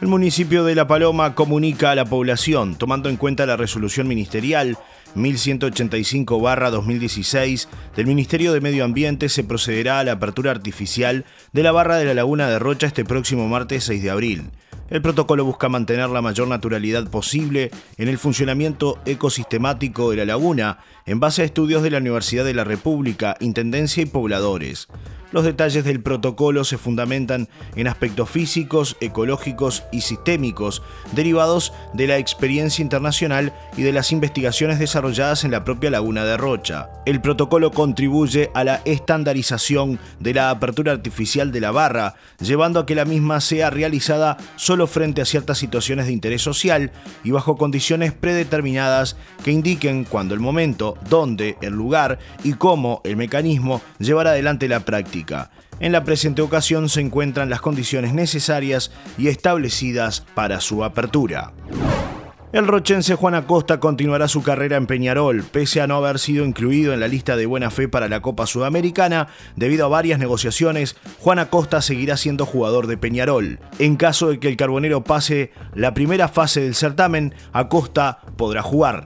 El municipio de La Paloma comunica a la población, tomando en cuenta la resolución ministerial 1185-2016 del Ministerio de Medio Ambiente, se procederá a la apertura artificial de la barra de la Laguna de Rocha este próximo martes 6 de abril. El protocolo busca mantener la mayor naturalidad posible en el funcionamiento ecosistemático de la laguna, en base a estudios de la Universidad de la República, Intendencia y pobladores. Los detalles del protocolo se fundamentan en aspectos físicos, ecológicos y sistémicos derivados de la experiencia internacional y de las investigaciones desarrolladas en la propia laguna de Rocha. El protocolo contribuye a la estandarización de la apertura artificial de la barra, llevando a que la misma sea realizada solo frente a ciertas situaciones de interés social y bajo condiciones predeterminadas que indiquen cuándo el momento, dónde, el lugar y cómo el mecanismo llevará adelante la práctica. En la presente ocasión se encuentran las condiciones necesarias y establecidas para su apertura. El rochense Juan Acosta continuará su carrera en Peñarol, pese a no haber sido incluido en la lista de buena fe para la Copa Sudamericana. Debido a varias negociaciones, Juan Acosta seguirá siendo jugador de Peñarol. En caso de que el Carbonero pase la primera fase del certamen, Acosta podrá jugar.